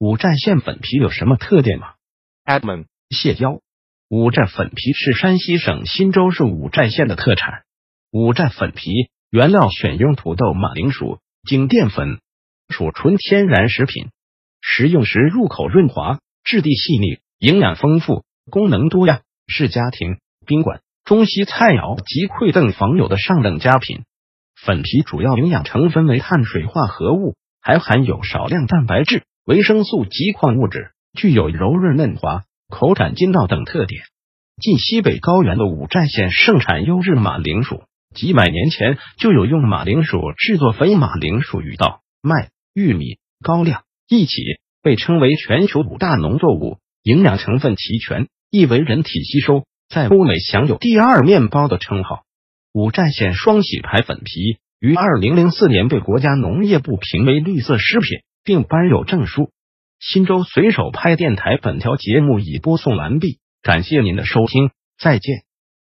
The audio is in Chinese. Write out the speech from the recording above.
五寨县粉皮有什么特点吗？Admin 蟹胶，五寨粉皮是山西省忻州市五寨县的特产。五寨粉皮原料选用土豆、马铃薯、精淀粉，属纯天然食品。食用时入口润滑，质地细腻，营养丰富，功能多样，是家庭、宾馆、中西菜肴及馈赠访友的上等佳品。粉皮主要营养成分为碳水化合物，还含有少量蛋白质、维生素及矿物质，具有柔润嫩滑、口感筋道等特点。近西北高原的五寨县盛产优质马铃薯，几百年前就有用马铃薯制作肥马铃薯与稻、麦、玉米、高粱。一起被称为全球五大农作物，营养成分齐全，易为人体吸收，在欧美享有“第二面包”的称号。五寨县双喜牌粉皮于二零零四年被国家农业部评为绿色食品，并颁有证书。新州随手拍电台本条节目已播送完毕，感谢您的收听，再见。